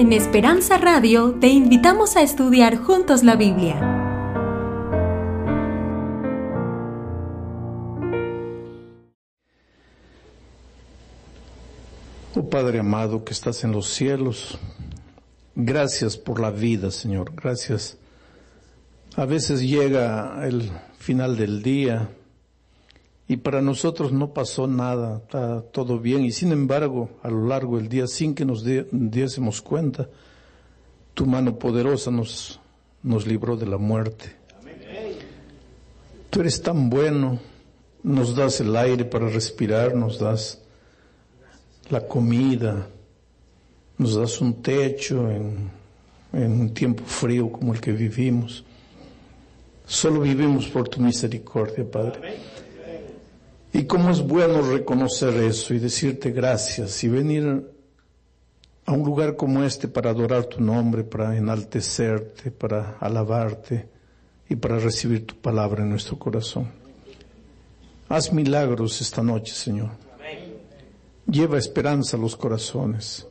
En Esperanza Radio te invitamos a estudiar juntos la Biblia. Oh Padre amado que estás en los cielos, gracias por la vida, Señor, gracias. A veces llega el final del día y para nosotros no pasó nada, está todo bien y sin embargo a lo largo del día sin que nos diésemos cuenta, tu mano poderosa nos, nos libró de la muerte. Tú eres tan bueno, nos das el aire para respirar, nos das la comida, nos das un techo en, en un tiempo frío como el que vivimos. Solo vivimos por tu misericordia, Padre. Y cómo es bueno reconocer eso y decirte gracias y venir a un lugar como este para adorar tu nombre, para enaltecerte, para alabarte y para recibir tu palabra en nuestro corazón. Haz milagros esta noche, Señor. Lleva esperanza a los corazones.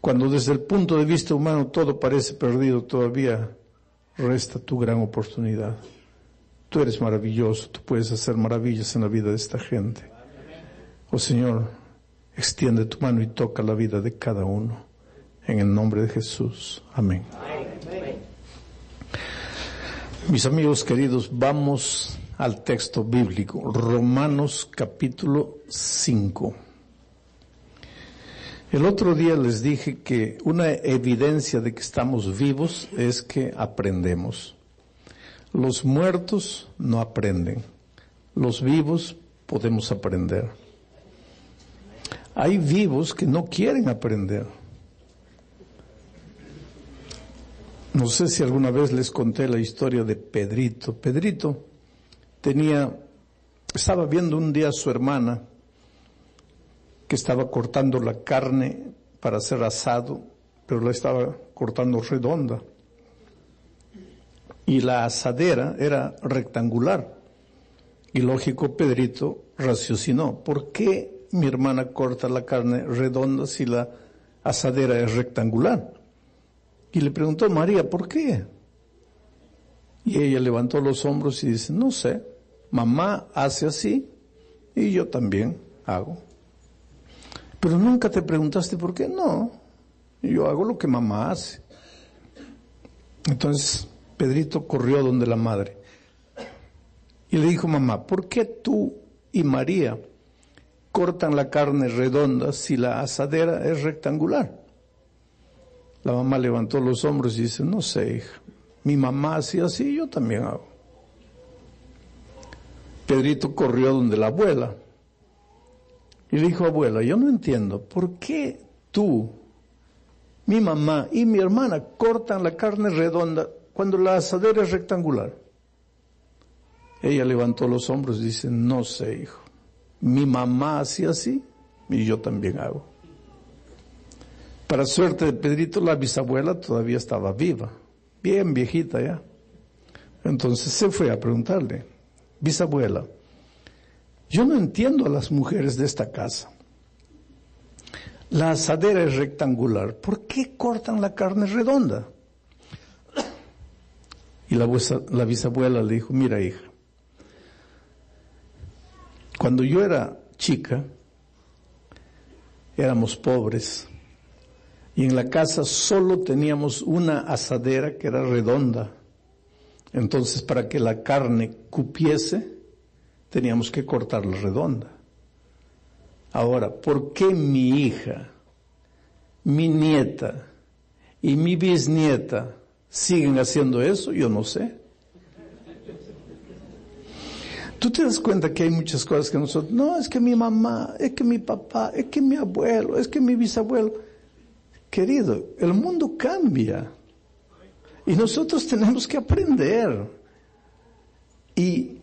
Cuando desde el punto de vista humano todo parece perdido, todavía resta tu gran oportunidad. Tú eres maravilloso, tú puedes hacer maravillas en la vida de esta gente. Oh Señor, extiende tu mano y toca la vida de cada uno. En el nombre de Jesús. Amén. Mis amigos queridos, vamos al texto bíblico, Romanos capítulo 5. El otro día les dije que una evidencia de que estamos vivos es que aprendemos. Los muertos no aprenden, los vivos podemos aprender. Hay vivos que no quieren aprender. No sé si alguna vez les conté la historia de Pedrito. Pedrito tenía, estaba viendo un día a su hermana que estaba cortando la carne para hacer asado, pero la estaba cortando redonda y la asadera era rectangular. Y lógico, Pedrito raciocinó, ¿por qué mi hermana corta la carne redonda si la asadera es rectangular? Y le preguntó María, ¿por qué? Y ella levantó los hombros y dice, no sé, mamá hace así y yo también hago. Pero nunca te preguntaste por qué no. Yo hago lo que mamá hace. Entonces, Pedrito corrió donde la madre y le dijo, mamá, ¿por qué tú y María cortan la carne redonda si la asadera es rectangular? La mamá levantó los hombros y dice, no sé, hija, mi mamá hacía así, yo también hago. Pedrito corrió donde la abuela y le dijo, abuela, yo no entiendo, ¿por qué tú, mi mamá y mi hermana cortan la carne redonda cuando la asadera es rectangular. Ella levantó los hombros y dice, no sé, hijo. Mi mamá hacía así y yo también hago. Para suerte de Pedrito, la bisabuela todavía estaba viva, bien viejita ya. Entonces se fue a preguntarle, bisabuela, yo no entiendo a las mujeres de esta casa. La asadera es rectangular, ¿por qué cortan la carne redonda? Y la, la bisabuela le dijo, mira hija, cuando yo era chica, éramos pobres y en la casa solo teníamos una asadera que era redonda. Entonces para que la carne cupiese, teníamos que cortarla redonda. Ahora, ¿por qué mi hija, mi nieta y mi bisnieta siguen haciendo eso, yo no sé. Tú te das cuenta que hay muchas cosas que nosotros, no, es que mi mamá, es que mi papá, es que mi abuelo, es que mi bisabuelo. Querido, el mundo cambia. Y nosotros tenemos que aprender. Y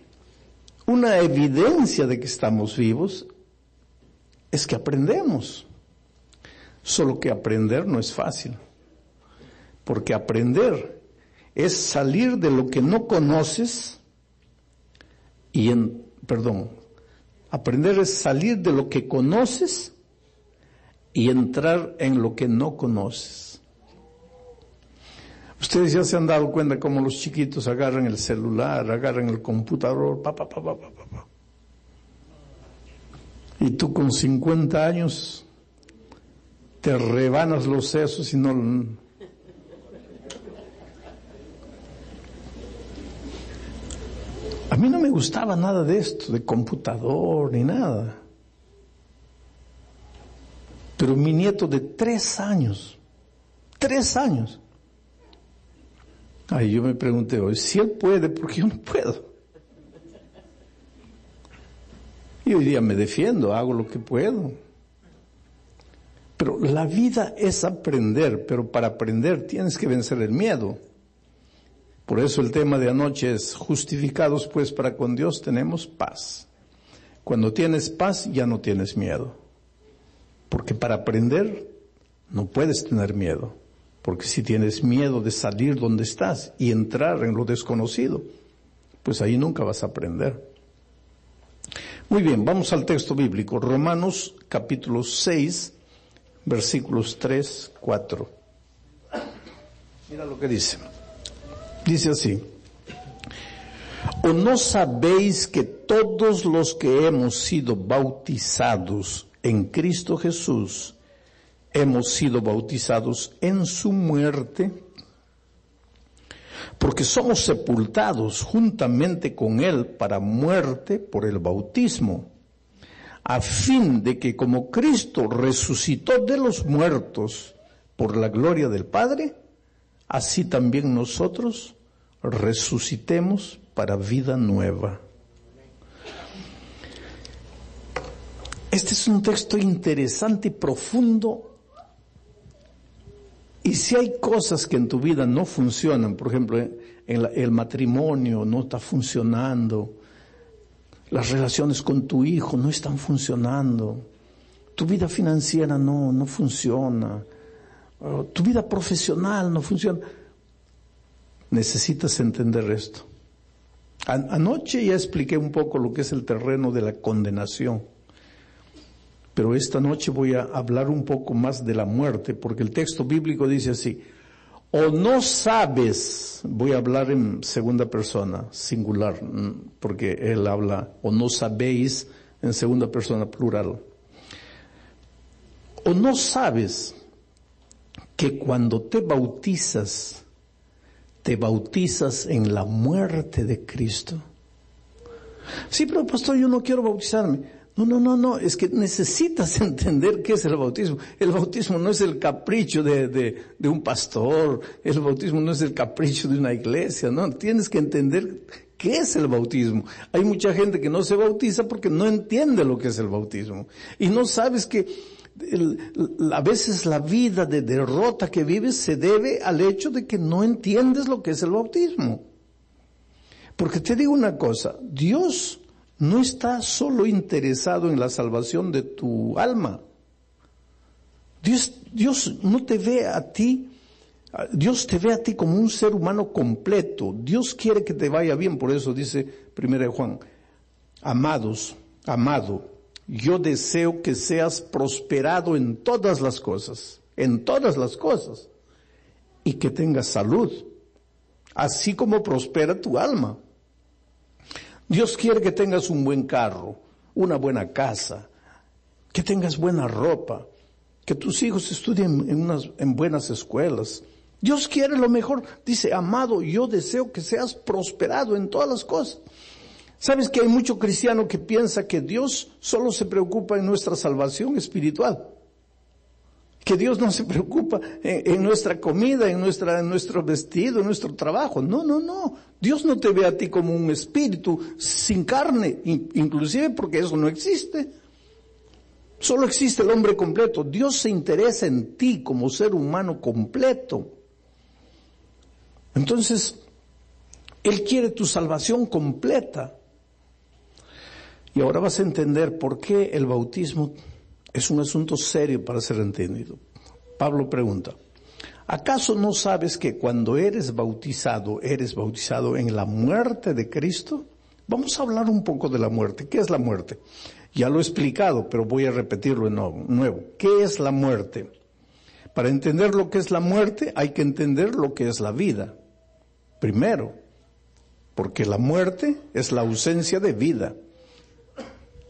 una evidencia de que estamos vivos es que aprendemos. Solo que aprender no es fácil. Porque aprender es salir de lo que no conoces y en, perdón, aprender es salir de lo que conoces y entrar en lo que no conoces. Ustedes ya se han dado cuenta cómo los chiquitos agarran el celular, agarran el computador, pa, pa, pa, pa, pa, pa. Y tú con 50 años te rebanas los sesos y no... A mí no me gustaba nada de esto, de computador ni nada. Pero mi nieto de tres años, tres años, Ahí yo me pregunté hoy, si él puede, ¿por qué yo no puedo? Y hoy día me defiendo, hago lo que puedo. Pero la vida es aprender, pero para aprender tienes que vencer el miedo. Por eso el tema de anoche es justificados pues para con Dios tenemos paz. Cuando tienes paz ya no tienes miedo. Porque para aprender no puedes tener miedo. Porque si tienes miedo de salir donde estás y entrar en lo desconocido, pues ahí nunca vas a aprender. Muy bien, vamos al texto bíblico. Romanos capítulo 6, versículos 3, 4. Mira lo que dice. Dice así. ¿O no sabéis que todos los que hemos sido bautizados en Cristo Jesús, hemos sido bautizados en su muerte, porque somos sepultados juntamente con Él para muerte por el bautismo, a fin de que como Cristo resucitó de los muertos por la gloria del Padre, así también nosotros resucitemos para vida nueva. Este es un texto interesante y profundo y si hay cosas que en tu vida no funcionan, por ejemplo, el matrimonio no está funcionando, las relaciones con tu hijo no están funcionando, tu vida financiera no, no funciona, tu vida profesional no funciona, necesitas entender esto. Anoche ya expliqué un poco lo que es el terreno de la condenación. Pero esta noche voy a hablar un poco más de la muerte, porque el texto bíblico dice así, o no sabes, voy a hablar en segunda persona, singular, mm, porque él habla, o no sabéis en segunda persona plural. O no sabes que cuando te bautizas, te bautizas en la muerte de Cristo. Sí, pero pastor, yo no quiero bautizarme. No, no, no, no, es que necesitas entender qué es el bautismo. El bautismo no es el capricho de, de, de, un pastor, el bautismo no es el capricho de una iglesia, no, tienes que entender qué es el bautismo. Hay mucha gente que no se bautiza porque no entiende lo que es el bautismo. Y no sabes que a veces la vida de derrota que vives se debe al hecho de que no entiendes lo que es el bautismo. Porque te digo una cosa, Dios no está solo interesado en la salvación de tu alma. Dios, Dios no te ve a ti, Dios te ve a ti como un ser humano completo. Dios quiere que te vaya bien, por eso dice 1 Juan, amados, amado, yo deseo que seas prosperado en todas las cosas, en todas las cosas, y que tengas salud, así como prospera tu alma. Dios quiere que tengas un buen carro, una buena casa, que tengas buena ropa, que tus hijos estudien en, buenas escuelas. Dios quiere lo mejor. Dice, amado, yo deseo que seas prosperado en todas las cosas. ¿Sabes que hay mucho cristiano que piensa que Dios solo se preocupa en nuestra salvación espiritual? que Dios no se preocupa en, nuestra comida, en, nuestra, en nuestro vestido, en nuestro trabajo. No, no, no. Dios no te ve a ti como un espíritu sin carne, inclusive porque eso no existe. Solo existe el hombre completo. Dios se interesa en ti como ser humano completo. Entonces, Él quiere tu salvación completa. Y ahora vas a entender por qué el bautismo es un asunto serio para ser entendido. Pablo pregunta, ¿acaso no sabes que cuando eres bautizado, eres bautizado en la muerte de Cristo? Vamos a hablar un poco de la muerte. ¿Qué es la muerte? Ya lo he explicado, pero voy a repetirlo de nuevo. ¿Qué es la muerte? Para entender lo que es la muerte hay que entender lo que es la vida. Primero, porque la muerte es la ausencia de vida.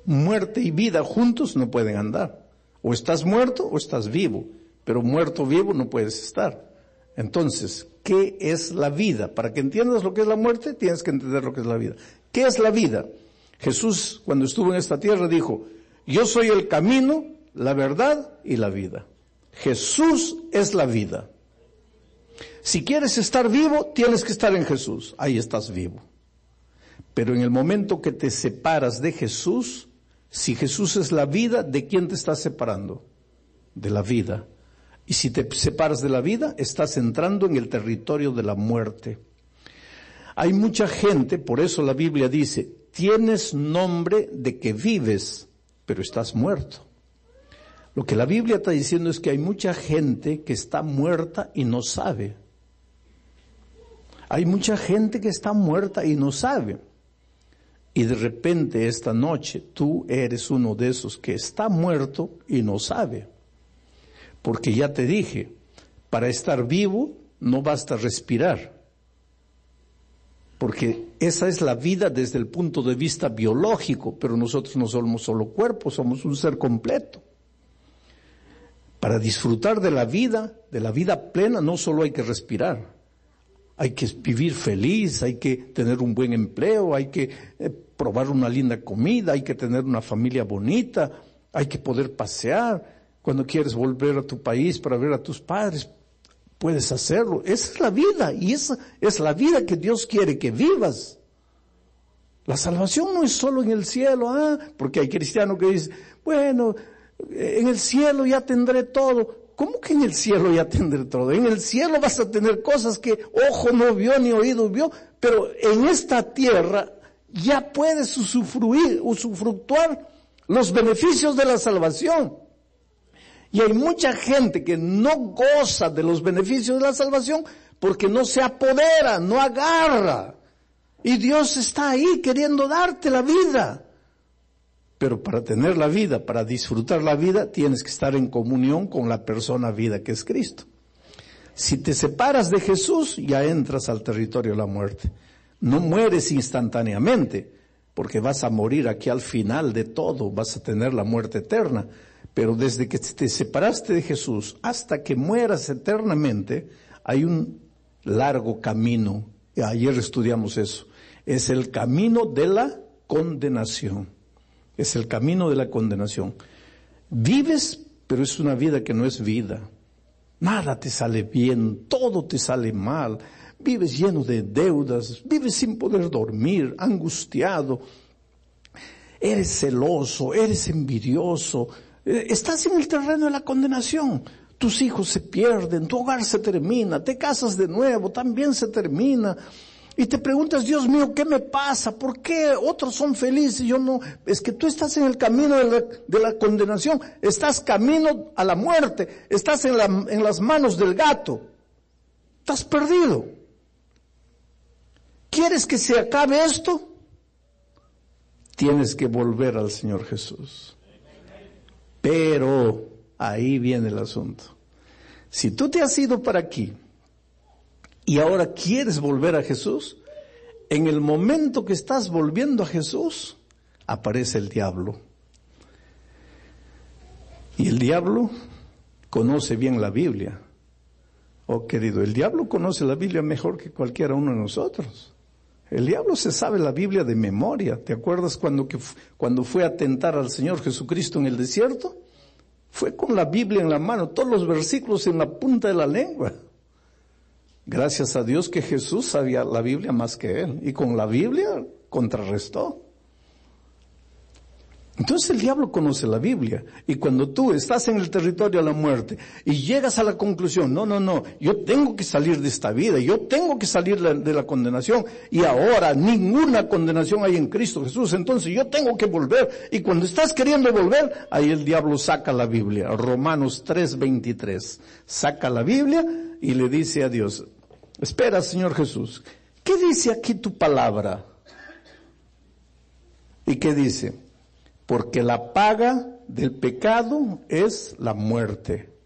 Muerte y vida juntos no pueden andar. O estás muerto o estás vivo, pero muerto vivo no puedes estar. Entonces, ¿qué es la vida? Para que entiendas lo que es la muerte, tienes que entender lo que es la vida. ¿Qué es la vida? Jesús, cuando estuvo en esta tierra, dijo, yo soy el camino, la verdad y la vida. Jesús es la vida. Si quieres estar vivo, tienes que estar en Jesús. Ahí estás vivo. Pero en el momento que te separas de Jesús, si Jesús es la vida, ¿de quién te estás separando? De la vida. Y si te separas de la vida, estás entrando en el territorio de la muerte. Hay mucha gente, por eso la Biblia dice, tienes nombre de que vives, pero estás muerto. Lo que la Biblia está diciendo es que hay mucha gente que está muerta y no sabe. Hay mucha gente que está muerta y no sabe. Y de repente esta noche tú eres uno de esos que está muerto y no sabe. Porque ya te dije, para estar vivo no basta respirar. Porque esa es la vida desde el punto de vista biológico, pero nosotros no somos solo cuerpo, somos un ser completo. Para disfrutar de la vida, de la vida plena, no solo hay que respirar. Hay que vivir feliz, hay que tener un buen empleo, hay que eh, probar una linda comida, hay que tener una familia bonita, hay que poder pasear. Cuando quieres volver a tu país para ver a tus padres, puedes hacerlo. Esa es la vida y esa es la vida que Dios quiere que vivas. La salvación no es solo en el cielo, ah, porque hay cristianos que dicen, bueno, en el cielo ya tendré todo. ¿Cómo que en el cielo ya tendré todo? En el cielo vas a tener cosas que ojo no vio ni oído vio, pero en esta tierra ya puedes usufruir, usufructuar los beneficios de la salvación. Y hay mucha gente que no goza de los beneficios de la salvación porque no se apodera, no agarra. Y Dios está ahí queriendo darte la vida. Pero para tener la vida, para disfrutar la vida, tienes que estar en comunión con la persona vida que es Cristo. Si te separas de Jesús, ya entras al territorio de la muerte. No mueres instantáneamente, porque vas a morir aquí al final de todo, vas a tener la muerte eterna. Pero desde que te separaste de Jesús hasta que mueras eternamente, hay un largo camino. Ayer estudiamos eso. Es el camino de la condenación es el camino de la condenación. Vives, pero es una vida que no es vida. Nada te sale bien, todo te sale mal. Vives lleno de deudas, vives sin poder dormir, angustiado. Eres celoso, eres envidioso. Eh, estás en el terreno de la condenación. Tus hijos se pierden, tu hogar se termina, te casas de nuevo, también se termina. Y te preguntas, Dios mío, ¿qué me pasa? ¿Por qué otros son felices y yo no? Es que tú estás en el camino de la, condenación, estás camino a la muerte, estás en, en las manos del gato, estás perdido. ¿Quieres que se acabe esto? Tienes que volver al Señor Jesús. Pero ahí viene el asunto. Si tú te has ido para aquí, y ahora quieres volver a Jesús, en el momento que estás volviendo a Jesús, aparece el diablo. Y el diablo conoce bien la Biblia. Oh querido, el diablo conoce la Biblia mejor que cualquiera uno de nosotros. El diablo se sabe la Biblia de memoria. ¿Te acuerdas cuando, que, cuando fue a tentar al Señor Jesucristo en el desierto? Fue con la Biblia en la mano, todos los versículos en la punta de la lengua. Gracias a Dios que Jesús sabía la Biblia más que él y con la Biblia contrarrestó. Entonces el diablo conoce la Biblia y cuando tú estás en el territorio de la muerte y llegas a la conclusión, no, no, no, yo tengo que salir de esta vida, yo tengo que salir de la condenación y ahora ninguna condenación hay en Cristo Jesús, entonces yo tengo que volver y cuando estás queriendo volver, ahí el diablo saca la Biblia, Romanos 3:23, saca la Biblia y le dice a Dios, Espera, Señor Jesús. ¿Qué dice aquí tu palabra? ¿Y qué dice? Porque la paga del pecado es la muerte.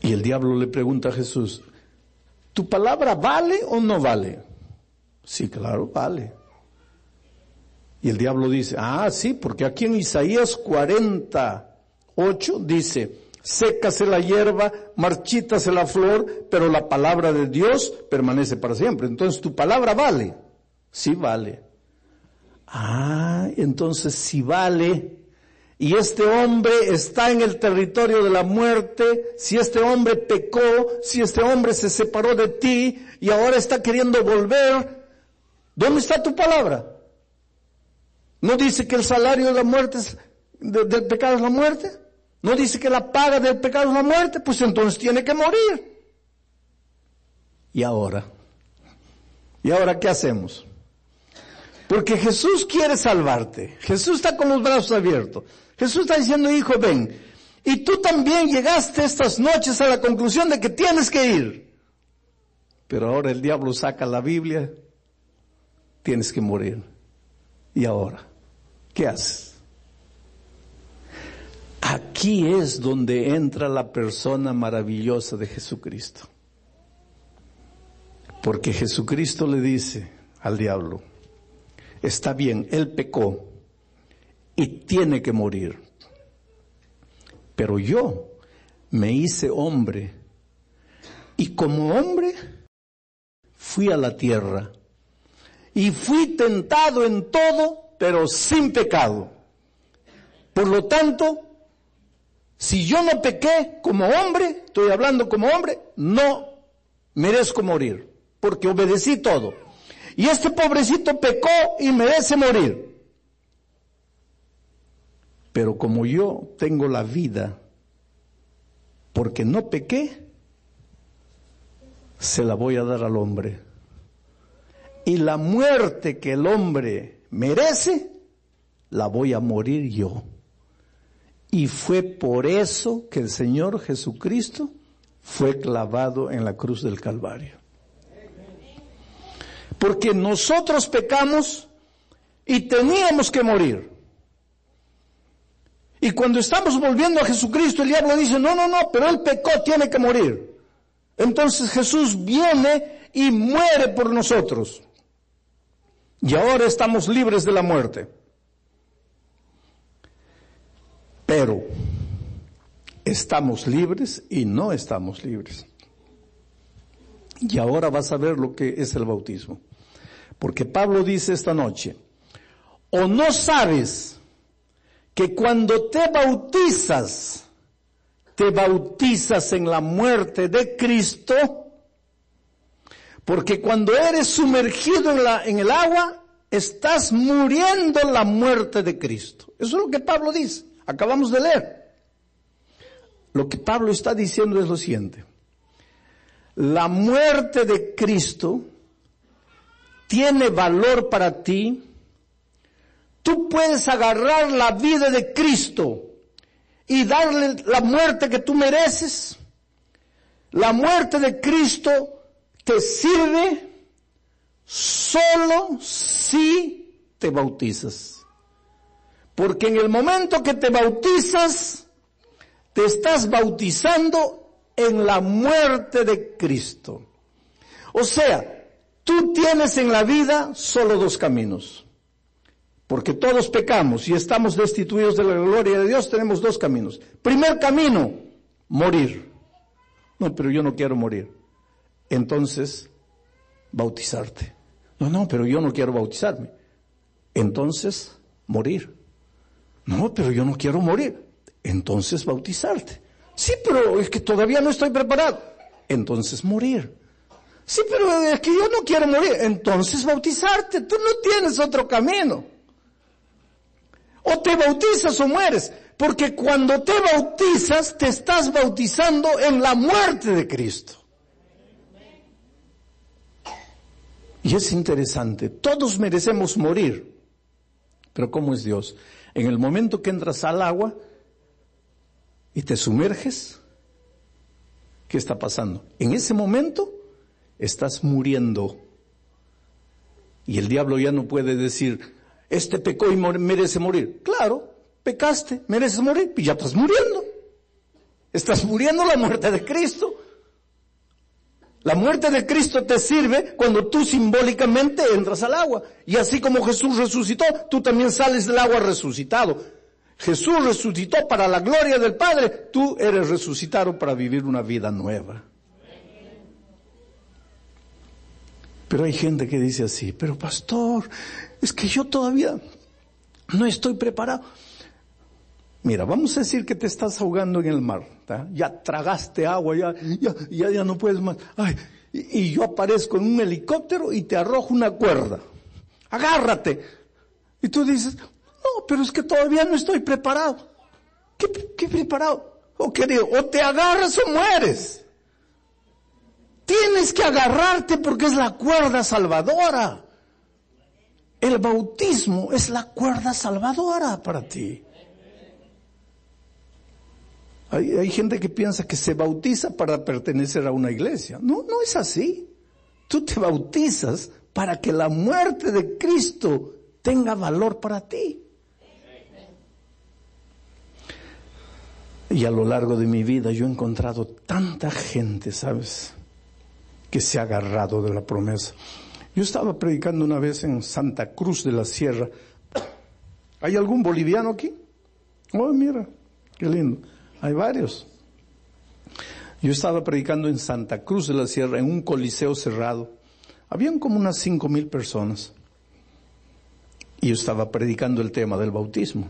Y el diablo le pregunta a Jesús, ¿tu palabra vale o no vale? Sí, claro, vale. Y el diablo dice, ah, sí, porque aquí en Isaías 48 dice, sécase la hierba, marchítase la flor, pero la palabra de Dios permanece para siempre. Entonces, ¿tu palabra vale? Sí vale. Ah, entonces si vale, y este hombre está en el territorio de la muerte, si este hombre pecó, si este hombre se separó de ti y ahora está queriendo volver, ¿dónde está tu palabra? ¿No dice que el salario de la muerte es, del pecado es la muerte? ¿No dice que la paga del pecado es la muerte? Pues entonces tiene que morir. ¿Y ahora? ¿Y ahora qué hacemos? Porque Jesús quiere salvarte. Jesús está con los brazos abiertos. Jesús está diciendo, hijo, ven. Y tú también llegaste estas noches a la conclusión de que tienes que ir. Pero ahora el diablo saca la Biblia. Tienes que morir. ¿Y ahora? ¿Qué haces? Aquí es donde entra la persona maravillosa de Jesucristo. Porque Jesucristo le dice al diablo, está bien, él pecó y tiene que morir. Pero yo me hice hombre y como hombre fui a la tierra y fui tentado en todo, pero sin pecado. Por lo tanto, si yo no pequé como hombre, estoy hablando como hombre, no merezco morir, porque obedecí todo. Y este pobrecito pecó y merece morir. Pero como yo tengo la vida, porque no pequé, se la voy a dar al hombre y la muerte que el hombre merece, la voy a morir yo. Y fue por eso que el Señor Jesucristo fue clavado en la cruz del Calvario. Porque nosotros pecamos y teníamos que morir. Y cuando estamos volviendo a Jesucristo, el diablo dice, no, no, no, pero él pecó, tiene que morir. Entonces Jesús viene y muere por nosotros. Y ahora estamos libres de la muerte. Pero estamos libres y no estamos libres. Y ahora vas a ver lo que es el bautismo. Porque Pablo dice esta noche, o no sabes que cuando te bautizas, te bautizas en la muerte de Cristo, porque cuando eres sumergido en, el agua, estás muriendo la muerte de Cristo. Eso es lo que Pablo dice. Acabamos de leer. Lo que Pablo está diciendo es lo siguiente. La muerte de Cristo tiene valor para ti. Tú puedes agarrar la vida de Cristo y darle la muerte que tú mereces. La muerte de Cristo te sirve solo si te bautizas. Porque en el momento que te bautizas, te estás bautizando en la muerte de Cristo. O sea, tú tienes en la vida solo dos caminos. Porque todos pecamos y estamos destituidos de la gloria de Dios, tenemos dos caminos. Primer camino, morir. No, pero yo no quiero morir entonces bautizarte. No, no, pero yo no quiero bautizarme. Entonces morir. No, pero yo no quiero morir. Entonces bautizarte. Sí, pero es que todavía no estoy preparado. Entonces morir. Sí, pero es que yo no quiero morir. Entonces bautizarte. Tú no tienes otro camino. O te bautizas o mueres. Porque cuando te bautizas, te estás bautizando en la muerte de Cristo. Y es interesante, todos merecemos morir, pero ¿cómo es Dios? En el momento que entras al agua y te sumerges, ¿qué está pasando? En ese momento estás muriendo. Y el diablo ya no puede decir, este pecó y merece morir. Claro, pecaste, mereces morir, y ya estás muriendo. Estás muriendo la muerte de Cristo. La muerte de Cristo te sirve cuando tú simbólicamente entras al agua. Y así como Jesús resucitó, tú también sales del agua resucitado. Jesús resucitó para la gloria del Padre, tú eres resucitado para vivir una vida nueva. Pero hay gente que dice así, pero pastor, es que yo todavía no estoy preparado. Mira, vamos a decir que te estás ahogando en el mar, ya tragaste agua, ya, ya, ya, no puedes más. Ay, y, yo aparezco en un helicóptero y te arrojo una cuerda. Agárrate. Y tú dices, no, pero es que todavía no estoy preparado. ¿Qué, qué preparado? ¿O qué digo? O te agarras o mueres. Tienes que agarrarte porque es la cuerda salvadora. El bautismo es la cuerda salvadora para ti. Hay, gente que piensa que se bautiza para pertenecer a una iglesia. No, no es así. Tú te bautizas para que la muerte de Cristo tenga valor para ti. Y a lo largo de mi vida yo he encontrado tanta gente, ¿sabes? Que se ha agarrado de la promesa. Yo estaba predicando una vez en Santa Cruz de la Sierra. ¿Hay algún boliviano aquí? Oh, mira, qué lindo. Hay varios. Yo estaba predicando en Santa Cruz de la Sierra, en un coliseo cerrado. Habían como unas cinco mil personas. Y yo estaba predicando el tema del bautismo.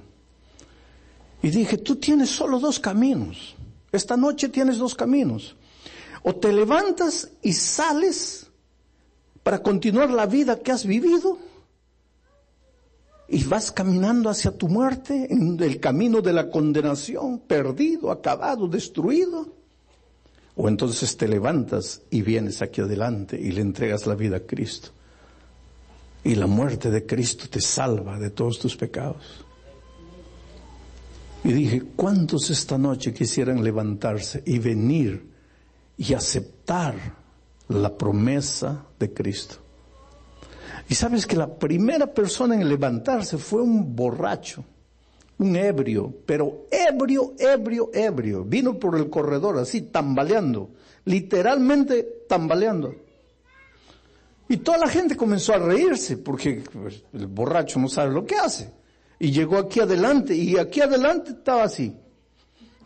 Y dije, tú tienes solo dos caminos. Esta noche tienes dos caminos. O te levantas y sales para continuar la vida que has vivido y vas caminando hacia tu muerte en el camino de la condenación, perdido, acabado, destruido. O entonces te levantas y vienes aquí adelante y le entregas la vida a Cristo. Y la muerte de Cristo te salva de todos tus pecados. Y dije, ¿cuántos esta noche quisieran levantarse y venir y aceptar la promesa de Cristo? Y sabes que la primera persona en levantarse fue un borracho, un ebrio, pero ebrio, ebrio, ebrio. Vino por el corredor así, tambaleando, literalmente tambaleando. Y toda la gente comenzó a reírse porque pues, el borracho no sabe lo que hace. Y llegó aquí adelante y aquí adelante estaba así.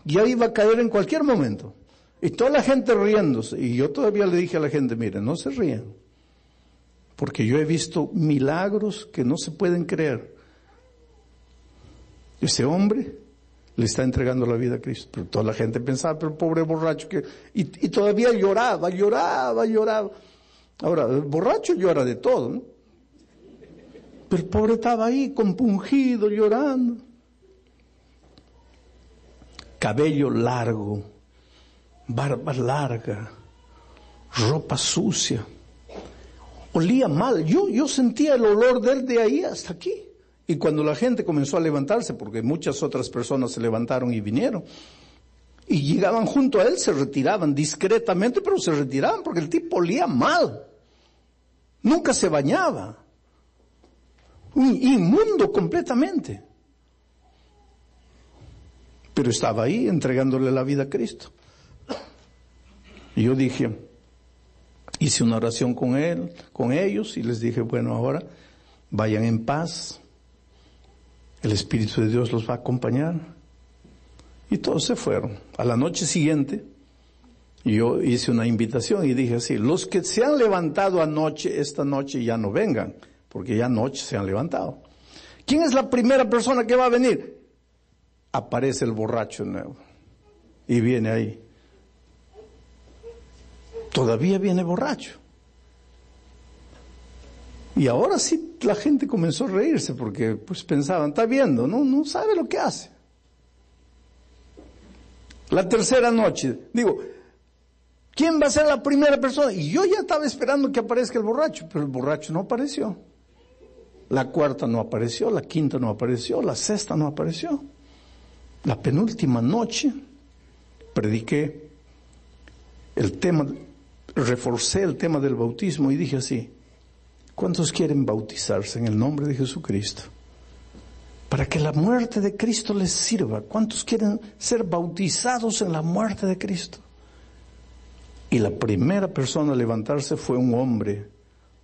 Ya iba a caer en cualquier momento. Y toda la gente riéndose. Y yo todavía le dije a la gente, mire, no se rían. Porque yo he visto milagros que no se pueden creer. Ese hombre le está entregando la vida a Cristo. Pero toda la gente pensaba, pero pobre borracho que... Y, y todavía lloraba, lloraba, lloraba. Ahora, el borracho llora de todo, ¿no? Pero el pobre estaba ahí compungido, llorando. Cabello largo, barba larga, ropa sucia. Olía mal. Yo, yo sentía el olor de él de ahí hasta aquí. Y cuando la gente comenzó a levantarse, porque muchas otras personas se levantaron y vinieron, y llegaban junto a él, se retiraban discretamente, pero se retiraban porque el tipo olía mal. Nunca se bañaba inmundo completamente. Pero estaba ahí entregándole la vida a Cristo. Y yo dije, hice una oración con él, con ellos, y les dije, bueno, ahora vayan en paz. El Espíritu de Dios los va a acompañar. Y todos se fueron. A la noche siguiente, yo hice una invitación y dije así, los que se han levantado anoche, esta noche ya no vengan porque ya anoche se han levantado. ¿Quién es la primera persona que va a venir? Aparece el borracho nuevo y viene ahí. Todavía viene borracho. Y ahora sí la gente comenzó a reírse porque pues pensaban, está viendo, no, no sabe lo que hace. La tercera noche, digo, ¿quién va a ser la primera persona? Y yo ya estaba esperando que aparezca el borracho, pero el borracho no apareció. La cuarta no apareció, la quinta no apareció, la sexta no apareció. La penúltima noche prediqué el tema, reforcé el tema del bautismo y dije así, ¿cuántos quieren bautizarse en el nombre de Jesucristo? para que la muerte de Cristo les sirva. ¿Cuántos quieren ser bautizados en la muerte de Cristo? Y la primera persona a levantarse fue un hombre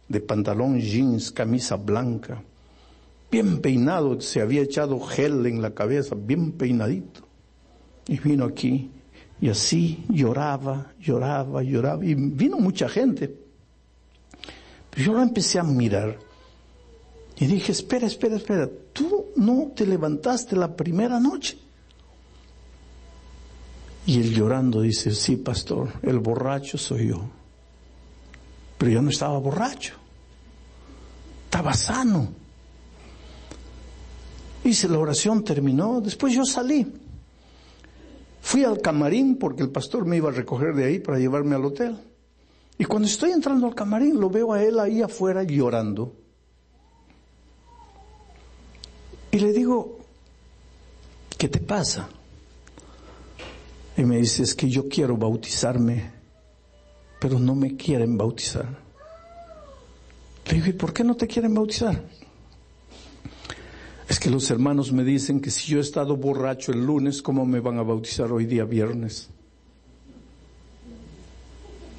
de pantalón jeans, camisa blanca, bien peinado, se había echado gel en la cabeza, bien peinadito. Y vino aquí y así lloraba, lloraba, lloraba. Y vino mucha gente. Pero yo lo empecé a mirar y dije, espera, espera, espera, tú no te levantaste la primera noche. Y él llorando dice, sí, pastor, el borracho soy yo. Pero yo no estaba borracho. Estaba sano. Hice la oración, terminó. Después yo salí. Fui al camarín porque el pastor me iba a recoger de ahí para llevarme al hotel. Y cuando estoy entrando al camarín lo veo a él ahí afuera llorando. Y le digo, ¿qué te pasa? Y me dice, es que yo quiero bautizarme, pero no me quieren bautizar. Le digo, ¿y por qué no te quieren bautizar? Es que los hermanos me dicen que si yo he estado borracho el lunes, ¿cómo me van a bautizar hoy día viernes?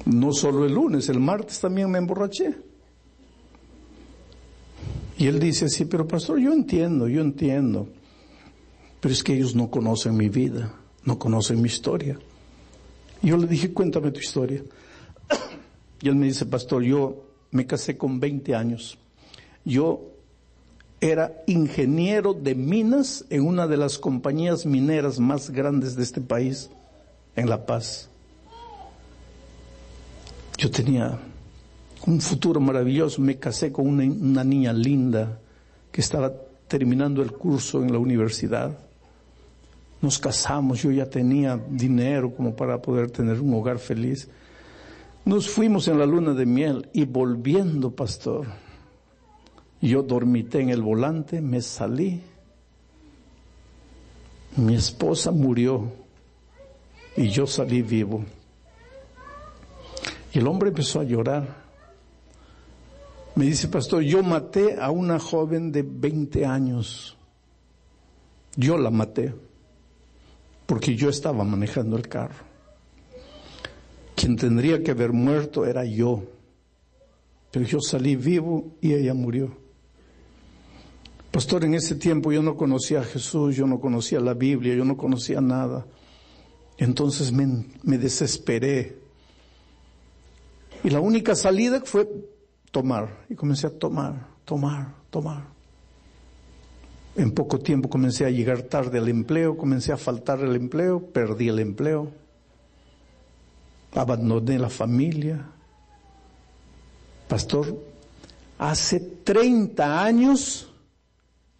No solo el lunes, el martes también me emborraché. Y él dice así, pero pastor, yo entiendo, yo entiendo. Pero es que ellos no conocen mi vida, no conocen mi historia. Yo le dije, cuéntame tu historia. Y él me dice, pastor, yo me casé con 20 años. Yo era ingeniero de minas en una de las compañías mineras más grandes de este país, en La Paz. Yo tenía un futuro maravilloso. Me casé con una, niña linda que estaba terminando el curso en la universidad. Nos casamos, yo ya tenía dinero como para poder tener un hogar feliz. Nos fuimos en la luna de miel y volviendo, pastor, yo dormité en el volante, me salí. Mi esposa murió y yo salí vivo. Y el hombre empezó a llorar. Me dice, pastor, yo maté a una joven de 20 años. Yo la maté porque yo estaba manejando el carro. Quien tendría que haber muerto era yo. Pero yo salí vivo y ella murió. Pastor, en ese tiempo yo no conocía a Jesús, yo no conocía la Biblia, yo no conocía nada. Entonces me, desesperé. Y la única salida fue tomar. Y comencé a tomar, tomar, tomar. En poco tiempo comencé a llegar tarde al empleo, comencé a faltar el empleo, perdí el empleo, abandoné la familia. Pastor, hace 30 años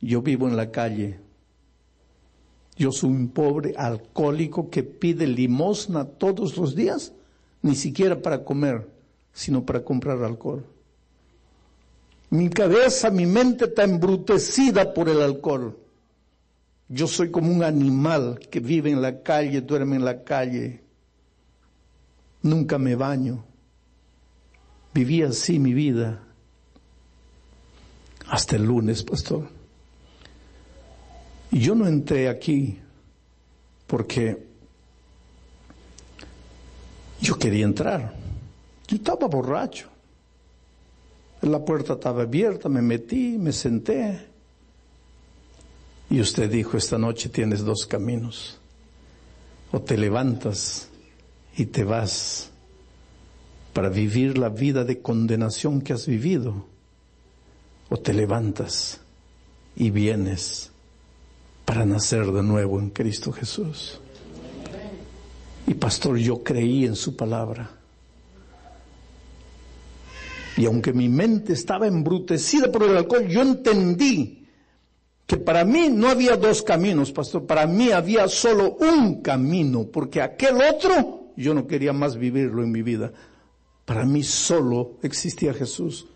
yo vivo en la calle. Yo soy un pobre alcohólico que pide limosna todos los días, ni siquiera para comer, sino para comprar alcohol. Mi cabeza, mi mente está embrutecida por el alcohol. Yo soy como un animal que vive en la calle, duerme en la calle. Nunca me baño. Viví así mi vida. Hasta el lunes, pastor. Yo no entré aquí porque yo quería entrar. Yo estaba borracho. La puerta estaba abierta, me metí, me senté. Y usted dijo, esta noche tienes dos caminos. O te levantas y te vas para vivir la vida de condenación que has vivido. O te levantas y vienes para nacer de nuevo en Cristo Jesús. Y pastor, yo creí en su palabra. Y aunque mi mente estaba embrutecida por el alcohol, yo entendí que para mí no había dos caminos, pastor, para mí había solo un camino, porque aquel otro yo no quería más vivirlo en mi vida. Para mí solo existía Jesús.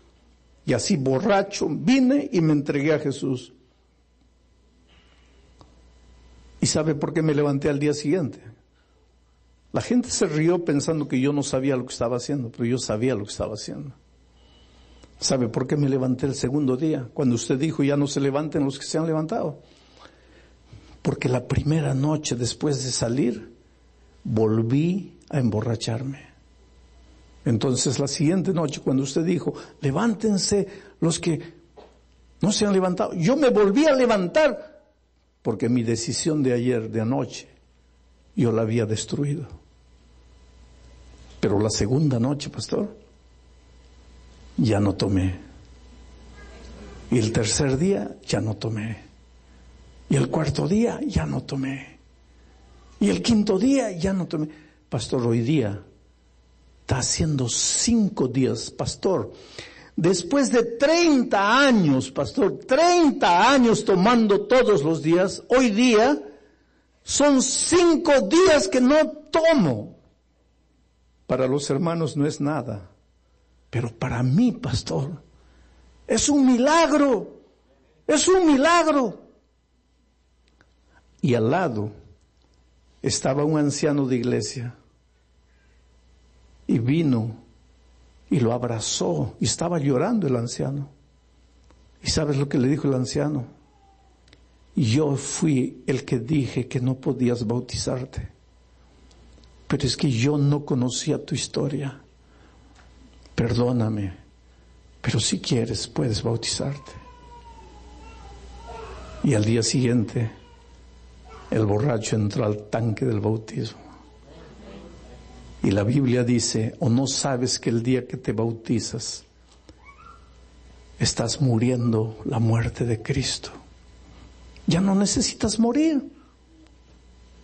Y así borracho vine y me entregué a Jesús. ¿Y sabe por qué me levanté al día siguiente? La gente se rió pensando que yo no sabía lo que estaba haciendo, pero yo sabía lo que estaba haciendo. ¿Sabe por qué me levanté el segundo día? Cuando usted dijo ya no se levanten los que se han levantado. Porque la primera noche después de salir, volví a emborracharme. Entonces la siguiente noche, cuando usted dijo, levántense los que no se han levantado, yo me volví a levantar porque mi decisión de ayer, de anoche, yo la había destruido. Pero la segunda noche, pastor, ya no tomé. Y el tercer día ya no tomé. Y el cuarto día ya no tomé. Y el quinto día ya no tomé. Pastor, hoy día está haciendo cinco días, pastor. Después de 30 años, pastor, 30 años tomando todos los días, hoy día son cinco días que no tomo. Para los hermanos no es nada, pero para mí, pastor, es un milagro, es un milagro. Y al lado estaba un anciano de iglesia y vino y lo abrazó y estaba llorando el anciano. ¿Y sabes lo que le dijo el anciano? Yo fui el que dije que no podías bautizarte, pero es que yo no conocía tu historia. Perdóname, pero si quieres puedes bautizarte. Y al día siguiente el borracho entró al tanque del bautismo. Y la Biblia dice, o no sabes que el día que te bautizas, estás muriendo la muerte de Cristo. Ya no necesitas morir.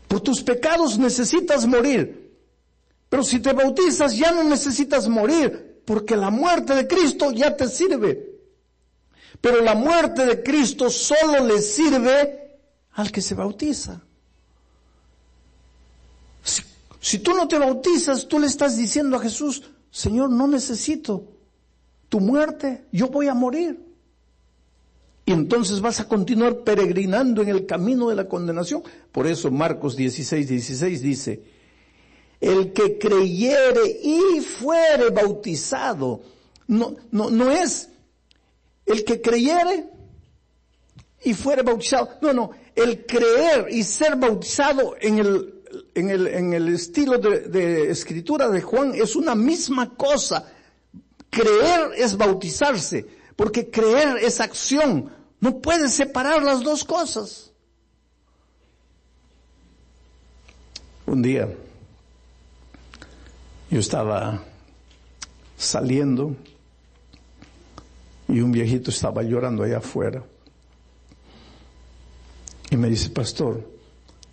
Por tus pecados necesitas morir. Pero si te bautizas ya no necesitas morir, porque la muerte de Cristo ya te sirve. Pero la muerte de Cristo solo le sirve al que se bautiza. Si tú no te bautizas, tú le estás diciendo a Jesús, Señor, no necesito tu muerte, yo voy a morir. Y entonces vas a continuar peregrinando en el camino de la condenación. Por eso Marcos 16, 16 dice, el que creyere y fuere bautizado, no, no, no es el que creyere y fuere bautizado. No, no, el creer y ser bautizado en el en el, en el estilo de, escritura de Juan es una misma cosa. Creer es bautizarse, porque creer es acción. No puedes separar las dos cosas. Un día yo estaba saliendo y un viejito estaba llorando allá afuera. Y me dice, pastor,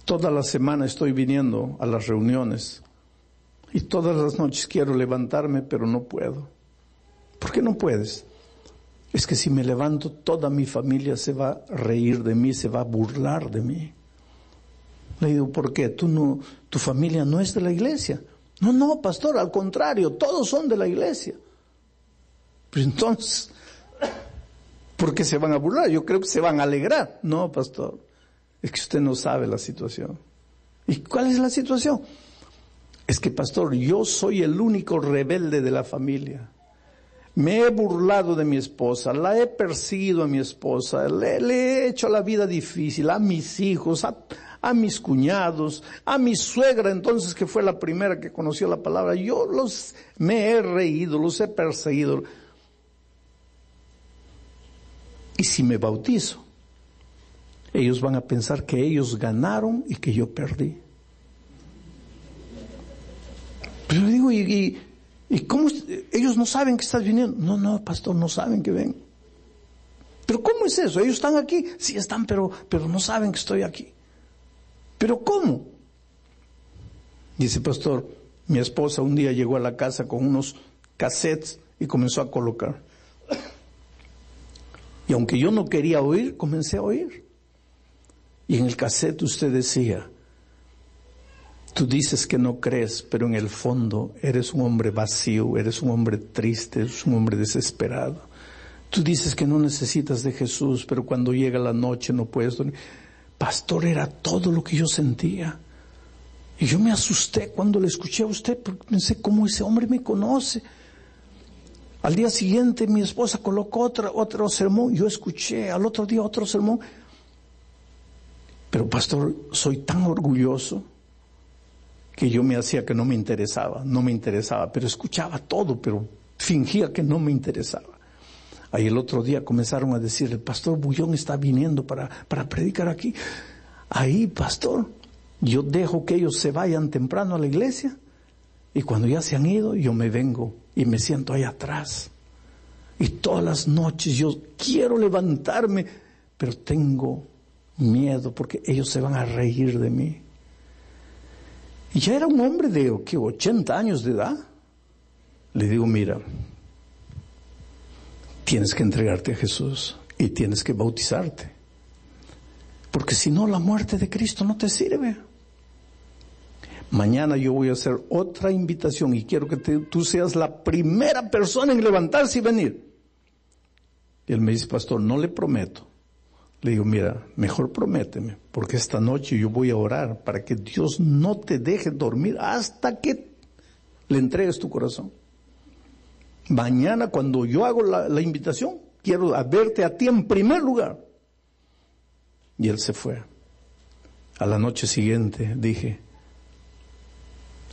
Toda la semana estoy viniendo a las reuniones y todas las noches quiero levantarme, pero no puedo. ¿Por qué no puedes? Es que si me levanto, toda mi familia se va a reír de mí, se va a burlar de mí. Le digo, ¿por qué? ¿Tú no, tu familia no es de la iglesia? No, no, pastor, al contrario, todos son de la iglesia. Pero entonces, ¿por qué se van a burlar? Yo creo que se van a alegrar. No, pastor. Es que usted no sabe la situación. ¿Y cuál es la situación? Es que, pastor, yo soy el único rebelde de la familia. Me he burlado de mi esposa, la he perseguido a mi esposa, le, he hecho la vida difícil a mis hijos, a, a, mis cuñados, a mi suegra entonces que fue la primera que conoció la palabra. Yo los me he reído, los he perseguido. Y si me bautizo, ellos van a pensar que ellos ganaron y que yo perdí. Pero digo, ¿y, cómo? Ellos no saben que estás viniendo. No, no, pastor, no saben que ven. Pero ¿cómo es eso? Ellos están aquí. Sí están, pero, pero no saben que estoy aquí. Pero ¿cómo? Dice, pastor, mi esposa un día llegó a la casa con unos cassettes y comenzó a colocar. Y aunque yo no quería oír, comencé a oír. Y en el cassette usted decía, tú dices que no crees, pero en el fondo eres un hombre vacío, eres un hombre triste, eres un hombre desesperado. Tú dices que no necesitas de Jesús, pero cuando llega la noche no puedes dormir. Pastor, era todo lo que yo sentía. Y yo me asusté cuando le escuché a usted, porque pensé, ¿cómo ese hombre me conoce? Al día siguiente mi esposa colocó otra, otro sermón, yo escuché, al otro día otro sermón, Pero pastor, soy tan orgulloso que yo me hacía que no me interesaba, no me interesaba, pero escuchaba todo, pero fingía que no me interesaba. Ahí el otro día comenzaron a decir, el pastor Bullón está viniendo para, para predicar aquí. Ahí, pastor, yo dejo que ellos se vayan temprano a la iglesia y cuando ya se han ido, yo me vengo y me siento ahí atrás. Y todas las noches yo quiero levantarme, pero tengo miedo porque ellos se van a reír de mí. Y ya era un hombre de ¿qué, 80 años de edad. Le digo, mira, tienes que entregarte a Jesús y tienes que bautizarte. Porque si no, la muerte de Cristo no te sirve. Mañana yo voy a hacer otra invitación y quiero que tú seas la primera persona en levantarse y venir. Y él me dice, pastor, no le prometo. Le digo, mira, mejor prométeme, porque esta noche yo voy a orar para que Dios no te deje dormir hasta que le entregues tu corazón. Mañana cuando yo hago la, la invitación, quiero verte a ti en primer lugar. Y él se fue. A la noche siguiente dije,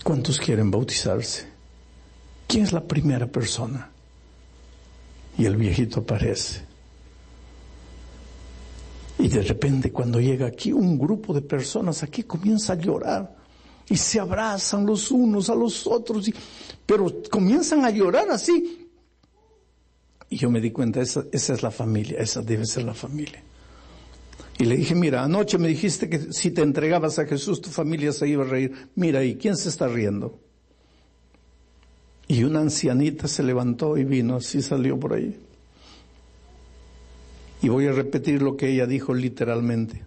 ¿cuántos quieren bautizarse? ¿Quién es la primera persona? Y el viejito aparece. Y de repente cuando llega aquí un grupo de personas aquí comienza a llorar y se abrazan los unos a los otros, y, pero comienzan a llorar así. Y yo me di cuenta, esa, esa es la familia, esa debe ser la familia. Y le dije, mira, anoche me dijiste que si te entregabas a Jesús tu familia se iba a reír. Mira ahí, ¿quién se está riendo? Y una ancianita se levantó y vino, así salió por ahí. Y voy a repetir lo que ella dijo literalmente.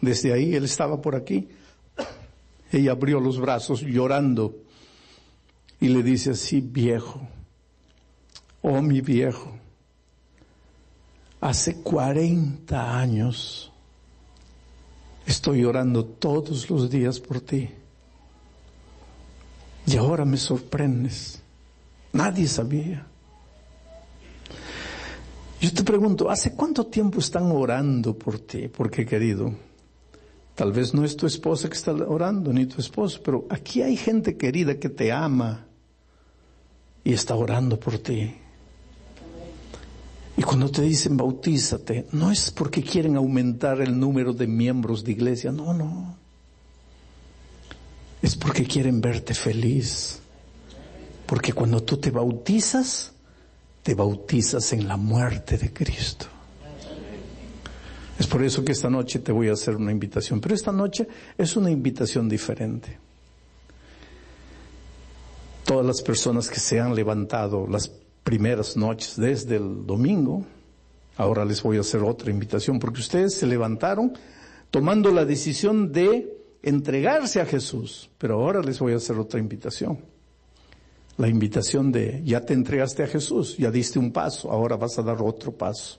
Desde ahí él estaba por aquí. Ella abrió los brazos llorando y le dice así, viejo, oh mi viejo, hace 40 años estoy llorando todos los días por ti. Y ahora me sorprendes. Nadie sabía. Yo te pregunto, ¿hace cuánto tiempo están orando por ti? Porque querido, tal vez no es tu esposa que está orando, ni tu esposo, pero aquí hay gente querida que te ama y está orando por ti. Y cuando te dicen bautízate, no es porque quieren aumentar el número de miembros de iglesia, no, no es porque quieren verte feliz. Porque cuando tú te bautizas, te bautizas en la muerte de Cristo. Es por eso que esta noche te voy a hacer una invitación, pero esta noche es una invitación diferente. Todas las personas que se han levantado las primeras noches desde el domingo, ahora les voy a hacer otra invitación, porque ustedes se levantaron tomando la decisión de entregarse a Jesús. Pero ahora les voy a hacer otra invitación. La invitación de, ya te entregaste a Jesús, ya diste un paso, ahora vas a dar otro paso.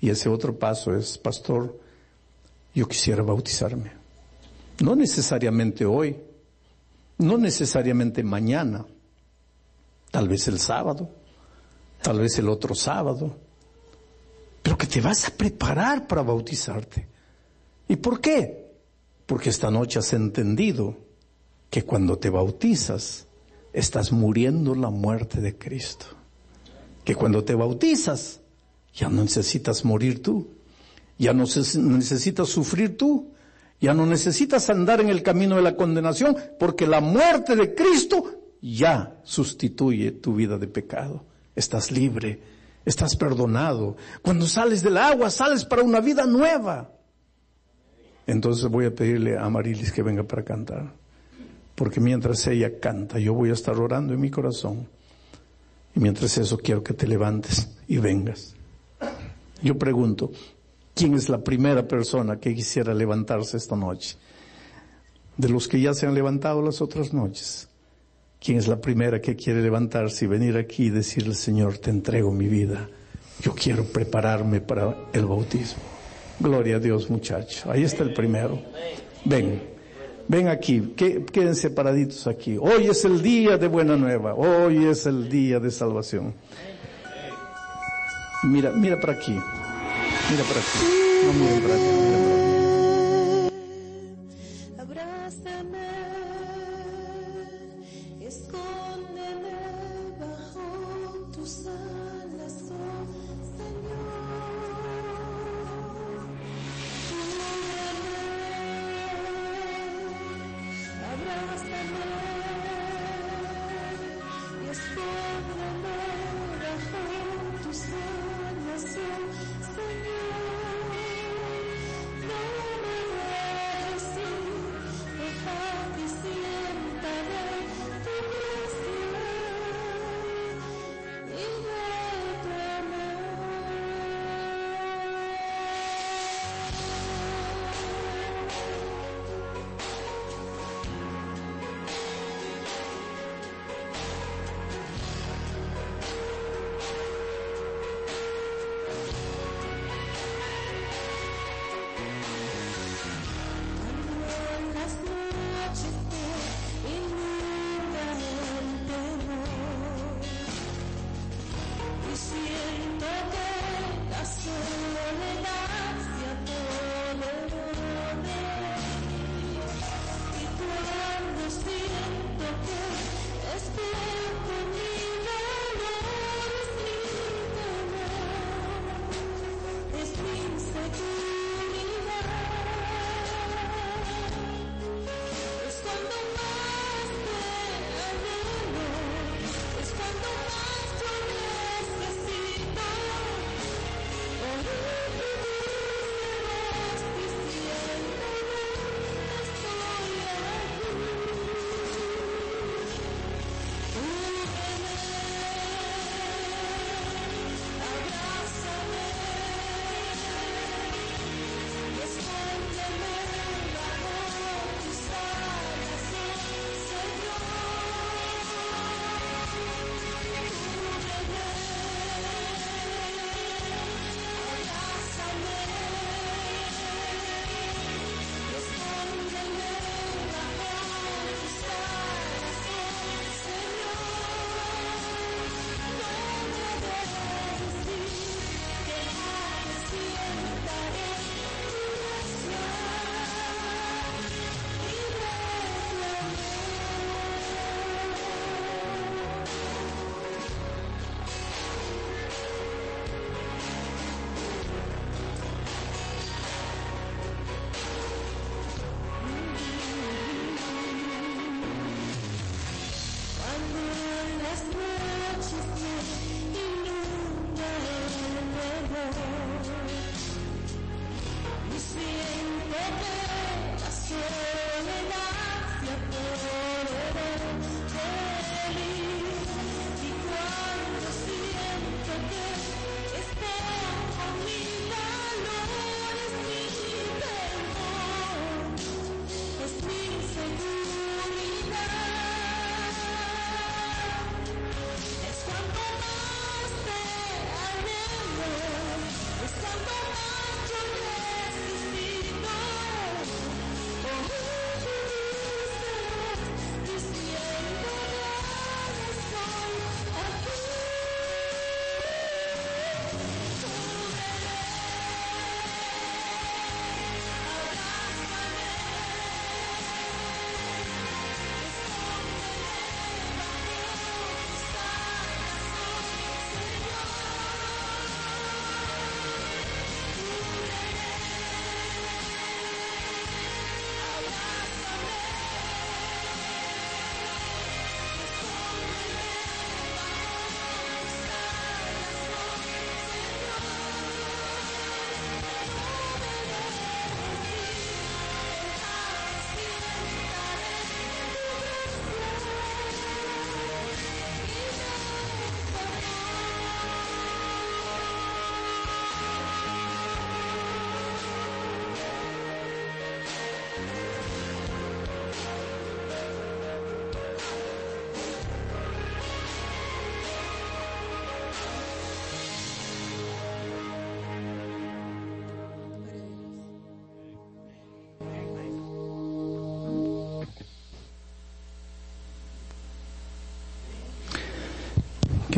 Y ese otro paso es, pastor, yo quisiera bautizarme. No necesariamente hoy, no necesariamente mañana, tal vez el sábado, tal vez el otro sábado, pero que te vas a preparar para bautizarte. ¿Y por qué? Porque esta noche has entendido que cuando te bautizas, estás muriendo la muerte de Cristo. Que cuando te bautizas, ya no necesitas morir tú, ya no necesitas sufrir tú, ya no necesitas andar en el camino de la condenación, porque la muerte de Cristo ya sustituye tu vida de pecado. Estás libre, estás perdonado. Cuando sales del agua, sales para una vida nueva. Entonces voy a pedirle a Marilis que venga para cantar. Porque mientras ella canta, yo voy a estar orando en mi corazón. Y mientras eso quiero que te levantes y vengas. Yo pregunto, ¿quién es la primera persona que quisiera levantarse esta noche? De los que ya se han levantado las otras noches. ¿Quién es la primera que quiere levantarse y venir aquí y decirle, Señor, te entrego mi vida? Yo quiero prepararme para el bautismo. Gloria a Dios, muchachos. Ahí está el primero. Ven, ven aquí, quédense paraditos aquí. Hoy es el día de buena nueva. Hoy es el día de salvación. Mira, mira para aquí. Mira para aquí. No miren para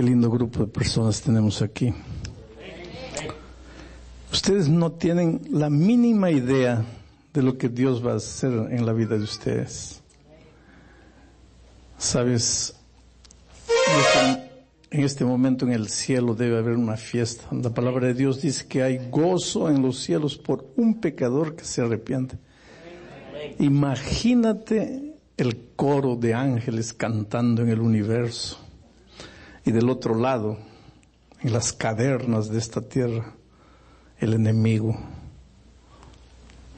Lindo grupo de personas tenemos aquí. Ustedes no tienen la mínima idea de lo que Dios va a hacer en la vida de ustedes. Sabes, en este momento en el cielo debe haber una fiesta. La palabra de Dios dice que hay gozo en los cielos por un pecador que se arrepiente. Imagínate el coro de ángeles cantando en el universo. Y del otro lado, en las cavernas de esta tierra, el enemigo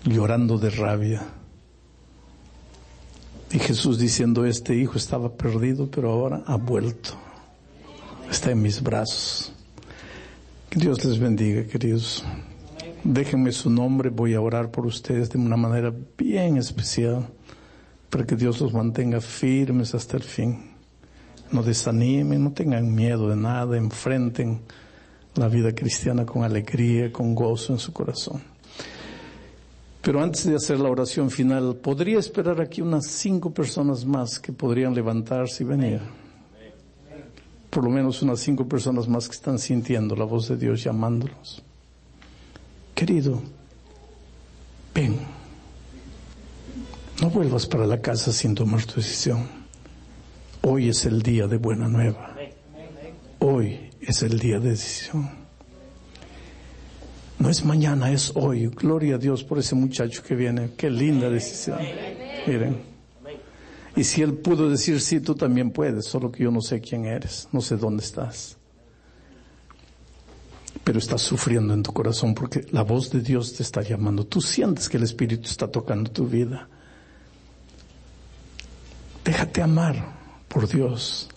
llorando de rabia. Y Jesús diciendo, este hijo estaba perdido, pero ahora ha vuelto. Está en mis brazos. Que Dios les bendiga, queridos. Déjenme su nombre, voy a orar por ustedes de una manera bien especial, para que Dios los mantenga firmes hasta el fin. No desanimen, no tengan miedo de nada, enfrenten la vida cristiana con alegría, con gozo en su corazón. Pero antes de hacer la oración final, podría esperar aquí unas cinco personas más que podrían levantarse y venir. Por lo menos unas cinco personas más que están sintiendo la voz de Dios llamándolos. Querido, ven. No vuelvas para la casa sin tomar tu decisión. Hoy es el día de buena nueva. Hoy es el día de decisión. No es mañana, es hoy. Gloria a Dios por ese muchacho que viene. Qué linda decisión. Miren. Y si él pudo decir sí, tú también puedes, solo que yo no sé quién eres, no sé dónde estás. Pero estás sufriendo en tu corazón porque la voz de Dios te está llamando. Tú sientes que el Espíritu está tocando tu vida. Déjate amar por Dios.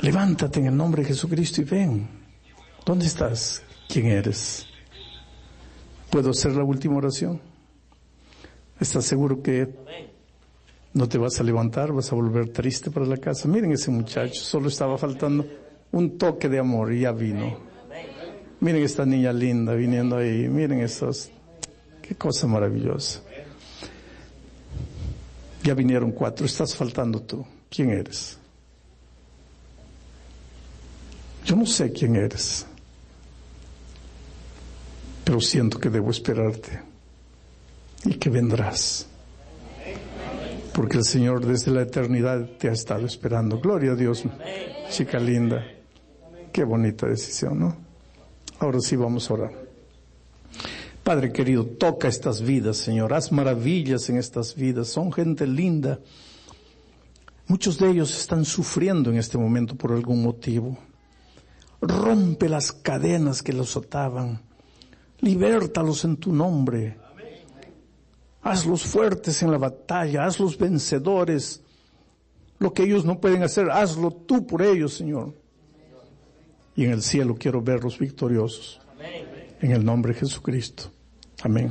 Levántate en el nombre de Jesucristo y ven. ¿Dónde estás? ¿Quién eres? ¿Puedo hacer la última oración? ¿Estás seguro que no te vas a levantar? ¿Vas a volver triste para la casa? Miren ese muchacho, solo estaba faltando un toque de amor y ya vino. Miren esta niña linda viniendo ahí. Miren esos. Qué cosa maravillosa. Ya vinieron cuatro. Estás faltando tú. ¿Quién eres? Yo no sé quién eres, pero siento que debo esperarte y que vendrás. Porque el Señor desde la eternidad te ha estado esperando. Gloria a Dios, chica linda. Qué bonita decisión, ¿no? Ahora sí vamos a orar. Padre querido, toca estas vidas, Señor. Haz maravillas en estas vidas. Son gente linda. Muchos de ellos están sufriendo en este momento por algún motivo. Rompe las cadenas que los ataban. Libértalos en tu nombre. Hazlos fuertes en la batalla. Hazlos vencedores. Lo que ellos no pueden hacer, hazlo tú por ellos, Señor. Y en el cielo quiero verlos victoriosos. En el nombre de Jesucristo. Amén.